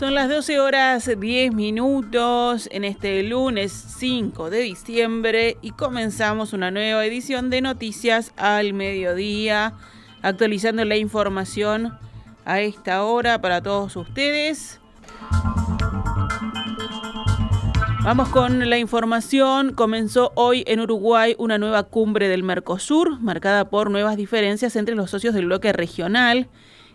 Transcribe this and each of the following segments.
Son las 12 horas 10 minutos en este lunes 5 de diciembre y comenzamos una nueva edición de Noticias al Mediodía, actualizando la información a esta hora para todos ustedes. Vamos con la información. Comenzó hoy en Uruguay una nueva cumbre del Mercosur, marcada por nuevas diferencias entre los socios del bloque regional.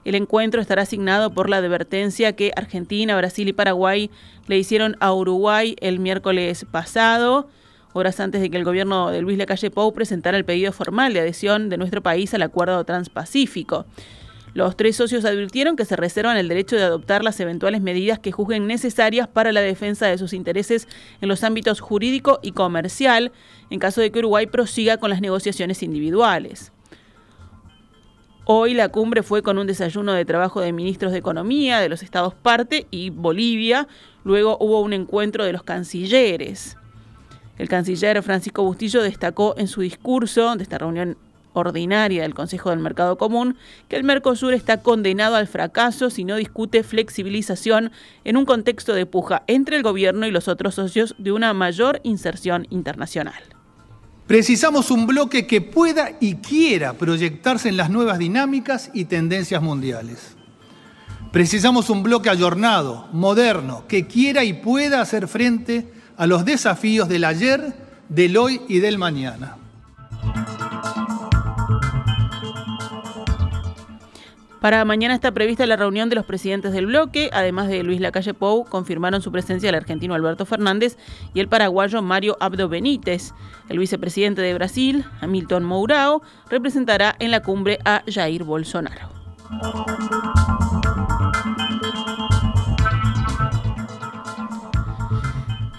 El encuentro estará asignado por la advertencia que Argentina, Brasil y Paraguay le hicieron a Uruguay el miércoles pasado, horas antes de que el gobierno de Luis Lacalle Pou presentara el pedido formal de adhesión de nuestro país al Acuerdo Transpacífico. Los tres socios advirtieron que se reservan el derecho de adoptar las eventuales medidas que juzguen necesarias para la defensa de sus intereses en los ámbitos jurídico y comercial, en caso de que Uruguay prosiga con las negociaciones individuales. Hoy la cumbre fue con un desayuno de trabajo de ministros de Economía de los estados parte y Bolivia. Luego hubo un encuentro de los cancilleres. El canciller Francisco Bustillo destacó en su discurso de esta reunión ordinaria del Consejo del Mercado Común que el Mercosur está condenado al fracaso si no discute flexibilización en un contexto de puja entre el gobierno y los otros socios de una mayor inserción internacional. Precisamos un bloque que pueda y quiera proyectarse en las nuevas dinámicas y tendencias mundiales. Precisamos un bloque ayornado, moderno, que quiera y pueda hacer frente a los desafíos del ayer, del hoy y del mañana. Para mañana está prevista la reunión de los presidentes del bloque, además de Luis Lacalle Pou, confirmaron su presencia el argentino Alberto Fernández y el paraguayo Mario Abdo Benítez. El vicepresidente de Brasil, Hamilton Mourao, representará en la cumbre a Jair Bolsonaro.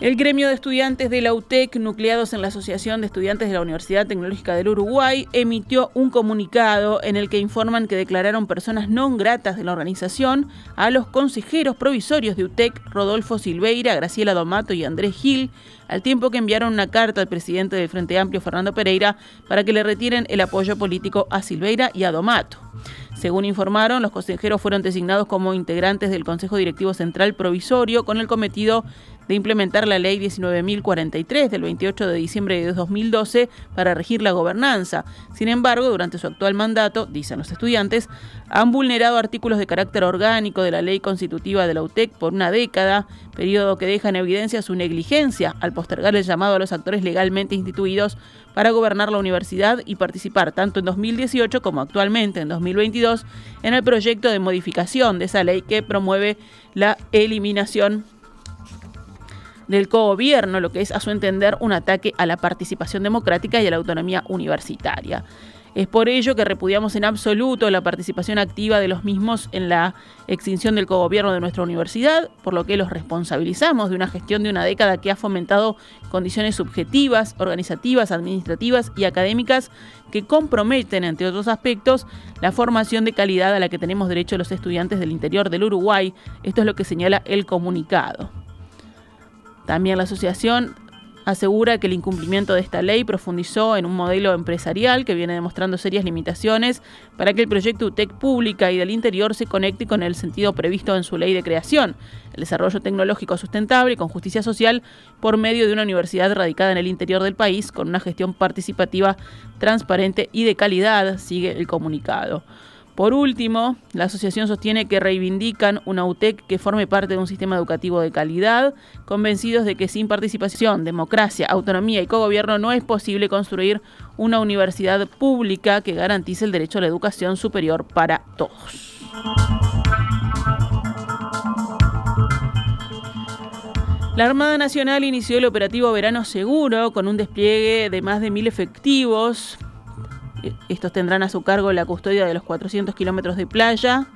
El gremio de estudiantes de la UTEC, nucleados en la Asociación de Estudiantes de la Universidad Tecnológica del Uruguay, emitió un comunicado en el que informan que declararon personas no gratas de la organización a los consejeros provisorios de UTEC, Rodolfo Silveira, Graciela Domato y Andrés Gil, al tiempo que enviaron una carta al presidente del Frente Amplio, Fernando Pereira, para que le retiren el apoyo político a Silveira y a Domato. Según informaron, los consejeros fueron designados como integrantes del Consejo Directivo Central Provisorio con el cometido de implementar la Ley 19.043 del 28 de diciembre de 2012 para regir la gobernanza. Sin embargo, durante su actual mandato, dicen los estudiantes, han vulnerado artículos de carácter orgánico de la ley constitutiva de la UTEC por una década, periodo que deja en evidencia su negligencia al postergar el llamado a los actores legalmente instituidos para gobernar la universidad y participar tanto en 2018 como actualmente en 2022 en el proyecto de modificación de esa ley que promueve la eliminación del cogobierno, lo que es a su entender un ataque a la participación democrática y a la autonomía universitaria. Es por ello que repudiamos en absoluto la participación activa de los mismos en la extinción del cogobierno de nuestra universidad, por lo que los responsabilizamos de una gestión de una década que ha fomentado condiciones subjetivas, organizativas, administrativas y académicas que comprometen, entre otros aspectos, la formación de calidad a la que tenemos derecho los estudiantes del interior del Uruguay. Esto es lo que señala el comunicado. También la asociación asegura que el incumplimiento de esta ley profundizó en un modelo empresarial que viene demostrando serias limitaciones para que el proyecto UTEC pública y del interior se conecte con el sentido previsto en su ley de creación, el desarrollo tecnológico sustentable y con justicia social por medio de una universidad radicada en el interior del país con una gestión participativa, transparente y de calidad, sigue el comunicado. Por último, la asociación sostiene que reivindican una UTEC que forme parte de un sistema educativo de calidad, convencidos de que sin participación, democracia, autonomía y cogobierno no es posible construir una universidad pública que garantice el derecho a la educación superior para todos. La Armada Nacional inició el operativo Verano Seguro con un despliegue de más de mil efectivos estos tendrán a su cargo la custodia de los 400 kilómetros de playa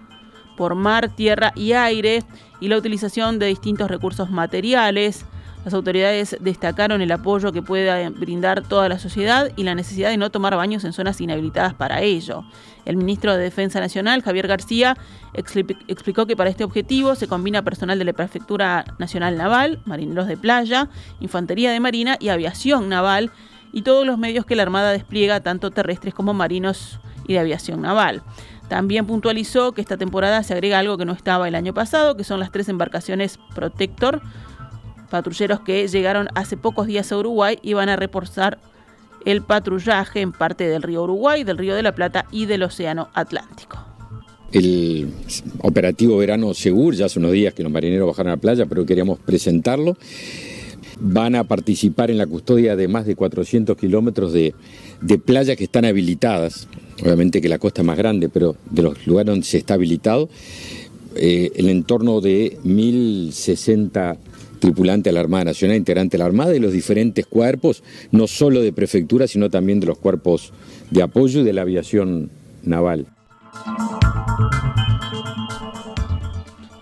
por mar, tierra y aire y la utilización de distintos recursos materiales. Las autoridades destacaron el apoyo que puede brindar toda la sociedad y la necesidad de no tomar baños en zonas inhabilitadas para ello. El ministro de Defensa Nacional, Javier García, explicó que para este objetivo se combina personal de la Prefectura Nacional Naval, marineros de playa, infantería de marina y aviación naval y todos los medios que la Armada despliega, tanto terrestres como marinos y de aviación naval. También puntualizó que esta temporada se agrega algo que no estaba el año pasado, que son las tres embarcaciones Protector, patrulleros que llegaron hace pocos días a Uruguay y van a reforzar el patrullaje en parte del río Uruguay, del río de la Plata y del Océano Atlántico. El operativo verano Segur, ya hace unos días que los marineros bajaron a la playa, pero queríamos presentarlo. Van a participar en la custodia de más de 400 kilómetros de, de playas que están habilitadas. Obviamente que la costa es más grande, pero de los lugares donde se está habilitado, eh, el entorno de 1060 tripulante de la Armada Nacional, integrante de la Armada y los diferentes cuerpos, no solo de prefectura, sino también de los cuerpos de apoyo y de la aviación naval.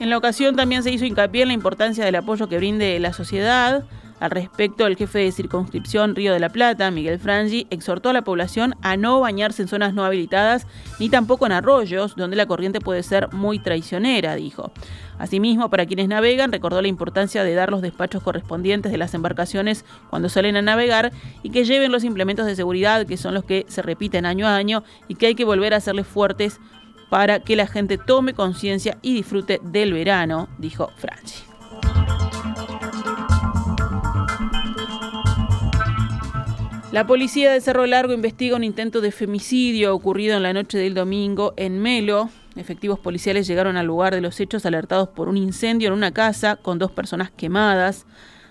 En la ocasión también se hizo hincapié en la importancia del apoyo que brinde la sociedad al respecto, el jefe de circunscripción Río de la Plata, Miguel Frangi, exhortó a la población a no bañarse en zonas no habilitadas ni tampoco en arroyos, donde la corriente puede ser muy traicionera, dijo. Asimismo, para quienes navegan, recordó la importancia de dar los despachos correspondientes de las embarcaciones cuando salen a navegar y que lleven los implementos de seguridad, que son los que se repiten año a año y que hay que volver a hacerles fuertes para que la gente tome conciencia y disfrute del verano, dijo Franchi. La policía de Cerro Largo investiga un intento de femicidio ocurrido en la noche del domingo en Melo. Efectivos policiales llegaron al lugar de los hechos alertados por un incendio en una casa con dos personas quemadas.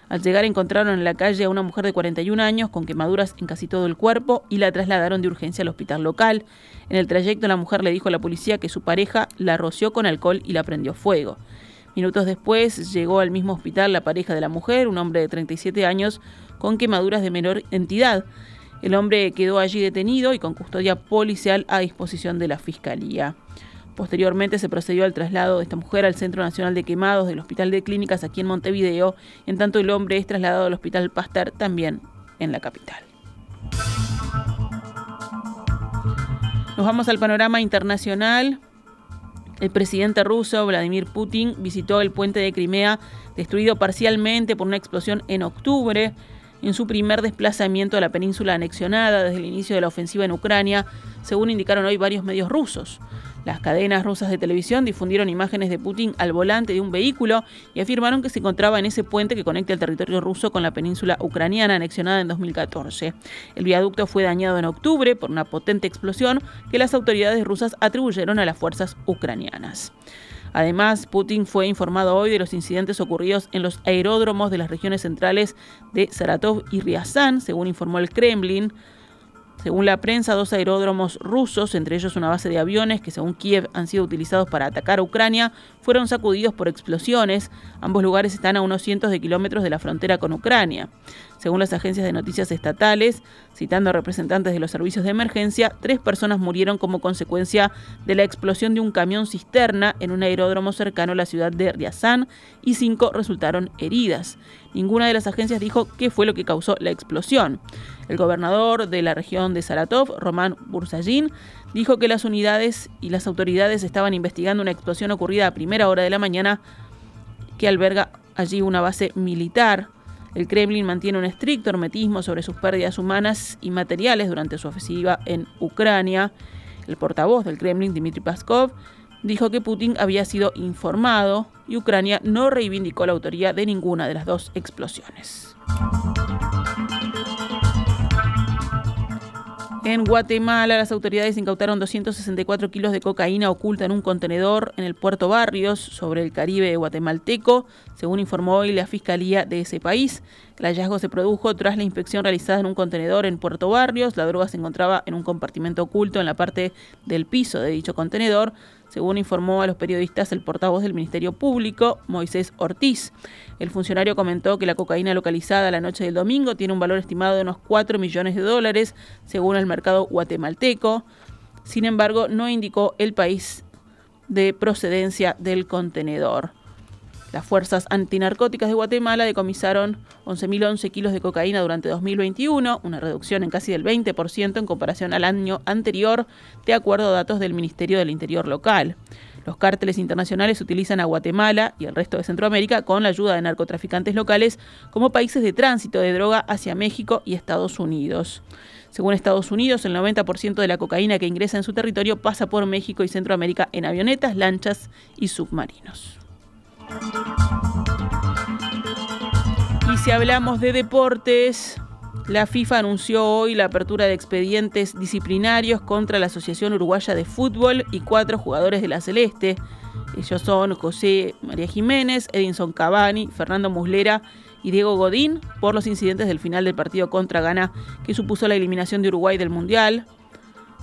Al llegar encontraron en la calle a una mujer de 41 años con quemaduras en casi todo el cuerpo y la trasladaron de urgencia al hospital local. En el trayecto la mujer le dijo a la policía que su pareja la roció con alcohol y la prendió fuego. Minutos después llegó al mismo hospital la pareja de la mujer, un hombre de 37 años, con quemaduras de menor entidad. El hombre quedó allí detenido y con custodia policial a disposición de la Fiscalía. Posteriormente se procedió al traslado de esta mujer al Centro Nacional de Quemados del Hospital de Clínicas aquí en Montevideo, en tanto el hombre es trasladado al Hospital Pasteur también en la capital. Nos vamos al panorama internacional. El presidente ruso Vladimir Putin visitó el puente de Crimea, destruido parcialmente por una explosión en octubre en su primer desplazamiento a la península anexionada desde el inicio de la ofensiva en Ucrania, según indicaron hoy varios medios rusos. Las cadenas rusas de televisión difundieron imágenes de Putin al volante de un vehículo y afirmaron que se encontraba en ese puente que conecta el territorio ruso con la península ucraniana anexionada en 2014. El viaducto fue dañado en octubre por una potente explosión que las autoridades rusas atribuyeron a las fuerzas ucranianas. Además, Putin fue informado hoy de los incidentes ocurridos en los aeródromos de las regiones centrales de Saratov y Ryazán, según informó el Kremlin. Según la prensa, dos aeródromos rusos, entre ellos una base de aviones que según Kiev han sido utilizados para atacar a Ucrania, fueron sacudidos por explosiones. Ambos lugares están a unos cientos de kilómetros de la frontera con Ucrania. Según las agencias de noticias estatales, citando a representantes de los servicios de emergencia, tres personas murieron como consecuencia de la explosión de un camión cisterna en un aeródromo cercano a la ciudad de Ryazán y cinco resultaron heridas. Ninguna de las agencias dijo qué fue lo que causó la explosión. El gobernador de la región de Saratov, Román Bursagin, dijo que las unidades y las autoridades estaban investigando una explosión ocurrida a primera hora de la mañana que alberga allí una base militar. El Kremlin mantiene un estricto hermetismo sobre sus pérdidas humanas y materiales durante su ofensiva en Ucrania. El portavoz del Kremlin, Dmitry Peskov, dijo que Putin había sido informado y Ucrania no reivindicó la autoría de ninguna de las dos explosiones. En Guatemala, las autoridades incautaron 264 kilos de cocaína oculta en un contenedor en el puerto Barrios, sobre el Caribe guatemalteco, según informó hoy la Fiscalía de ese país. El hallazgo se produjo tras la inspección realizada en un contenedor en Puerto Barrios. La droga se encontraba en un compartimento oculto en la parte del piso de dicho contenedor, según informó a los periodistas el portavoz del Ministerio Público, Moisés Ortiz. El funcionario comentó que la cocaína localizada la noche del domingo tiene un valor estimado de unos 4 millones de dólares, según el mercado guatemalteco. Sin embargo, no indicó el país de procedencia del contenedor. Las fuerzas antinarcóticas de Guatemala decomisaron 11.011 kilos de cocaína durante 2021, una reducción en casi del 20% en comparación al año anterior, de acuerdo a datos del Ministerio del Interior local. Los cárteles internacionales utilizan a Guatemala y el resto de Centroamérica con la ayuda de narcotraficantes locales como países de tránsito de droga hacia México y Estados Unidos. Según Estados Unidos, el 90% de la cocaína que ingresa en su territorio pasa por México y Centroamérica en avionetas, lanchas y submarinos. Y si hablamos de deportes, la FIFA anunció hoy la apertura de expedientes disciplinarios contra la Asociación Uruguaya de Fútbol y cuatro jugadores de la Celeste. Ellos son José María Jiménez, Edinson Cavani, Fernando Muslera y Diego Godín por los incidentes del final del partido contra Ghana que supuso la eliminación de Uruguay del Mundial.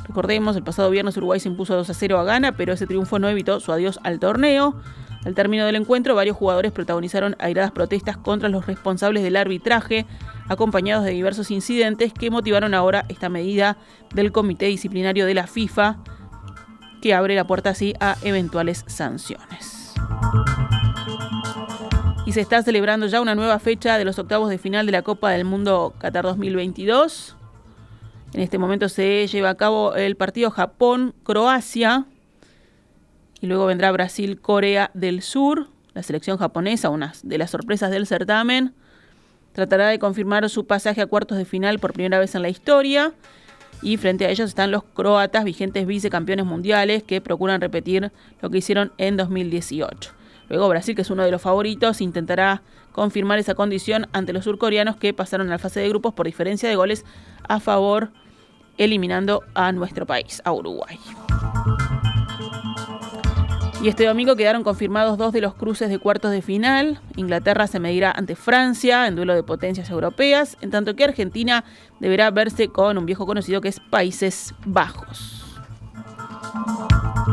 Recordemos, el pasado viernes Uruguay se impuso 2 a 0 a Ghana, pero ese triunfo no evitó su adiós al torneo. Al término del encuentro, varios jugadores protagonizaron airadas protestas contra los responsables del arbitraje, acompañados de diversos incidentes que motivaron ahora esta medida del Comité Disciplinario de la FIFA, que abre la puerta así a eventuales sanciones. Y se está celebrando ya una nueva fecha de los octavos de final de la Copa del Mundo Qatar 2022. En este momento se lleva a cabo el partido Japón-Croacia y luego vendrá Brasil-Corea del Sur. La selección japonesa, una de las sorpresas del certamen, tratará de confirmar su pasaje a cuartos de final por primera vez en la historia. Y frente a ellos están los croatas, vigentes vicecampeones mundiales, que procuran repetir lo que hicieron en 2018. Luego Brasil, que es uno de los favoritos, intentará confirmar esa condición ante los surcoreanos que pasaron a la fase de grupos por diferencia de goles a favor, eliminando a nuestro país, a Uruguay. Y este domingo quedaron confirmados dos de los cruces de cuartos de final. Inglaterra se medirá ante Francia en duelo de potencias europeas, en tanto que Argentina deberá verse con un viejo conocido que es Países Bajos.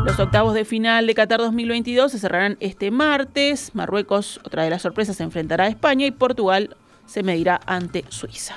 Los octavos de final de Qatar 2022 se cerrarán este martes. Marruecos, otra de las sorpresas, se enfrentará a España y Portugal se medirá ante Suiza.